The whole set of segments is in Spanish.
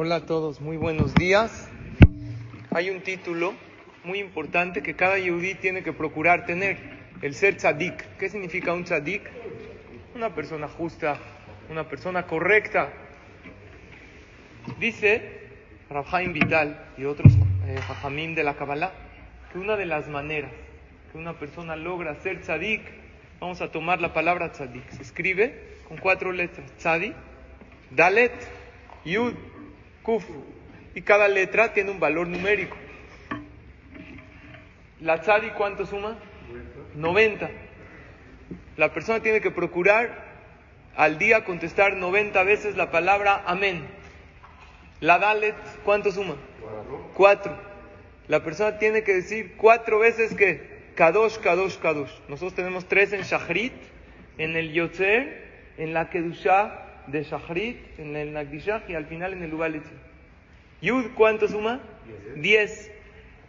Hola a todos, muy buenos días. Hay un título muy importante que cada yudí tiene que procurar tener, el ser tzadik. ¿Qué significa un tzadik? Una persona justa, una persona correcta. Dice Rabhaim Vital y otros eh, jajamim de la Kabbalah que una de las maneras que una persona logra ser tzadik, vamos a tomar la palabra tzadik, se escribe con cuatro letras, tzadik, dalet, yud, y cada letra tiene un valor numérico. La tzadik, ¿cuánto suma? 90. La persona tiene que procurar al día contestar 90 veces la palabra amén. La dalet, ¿cuánto suma? Cuatro. La persona tiene que decir cuatro veces que kadosh, kadosh, kadosh. Nosotros tenemos tres en Shachrit, en el Yotzer, en la Kedushah de Shachrit, en el Nagdishah y al final en el Ubalet. Yud, ¿cuánto suma? Diez.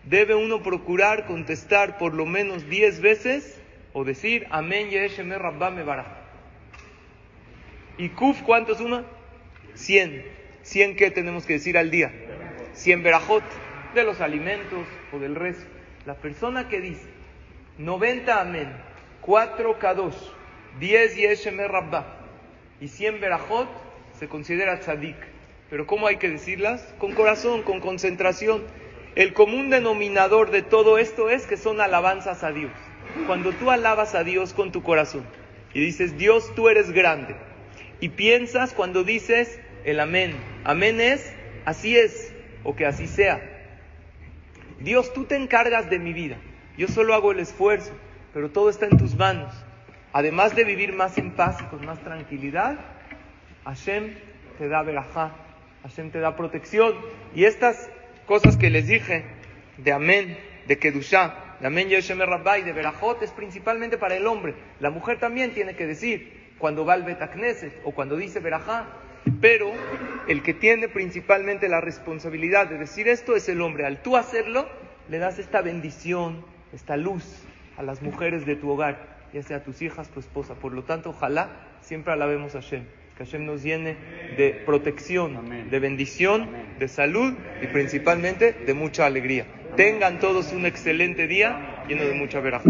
Debe uno procurar contestar por lo menos diez veces o decir Amén Yeshem Rabba Mebarach. Y Kuf, ¿cuánto suma? Cien. ¿Cien qué tenemos que decir al día? Cien Berajot de los alimentos o del resto. La persona que dice 90 Amén, 4 Kadosh, 10 Yeshem Rabba y 100 Berajot se considera tzadik. Pero ¿cómo hay que decirlas? Con corazón, con concentración. El común denominador de todo esto es que son alabanzas a Dios. Cuando tú alabas a Dios con tu corazón y dices, Dios, tú eres grande, y piensas cuando dices el amén, amén es, así es, o que así sea. Dios, tú te encargas de mi vida, yo solo hago el esfuerzo, pero todo está en tus manos. Además de vivir más en paz y con más tranquilidad, Hashem te da verajá, Hashem te da protección. Y estas cosas que les dije de amén, de kedushá, de amén Yeshem Rabba y de verajot es principalmente para el hombre. La mujer también tiene que decir cuando va al Betacneset o cuando dice verajá. Pero el que tiene principalmente la responsabilidad de decir esto es el hombre. Al tú hacerlo, le das esta bendición, esta luz a las mujeres de tu hogar, ya sea tus hijas, tu esposa. Por lo tanto, ojalá siempre alabemos a Hashem. Que Hashem nos llene de protección, Amén. de bendición, Amén. de salud y principalmente de mucha alegría. Tengan todos un excelente día lleno de mucha verajá.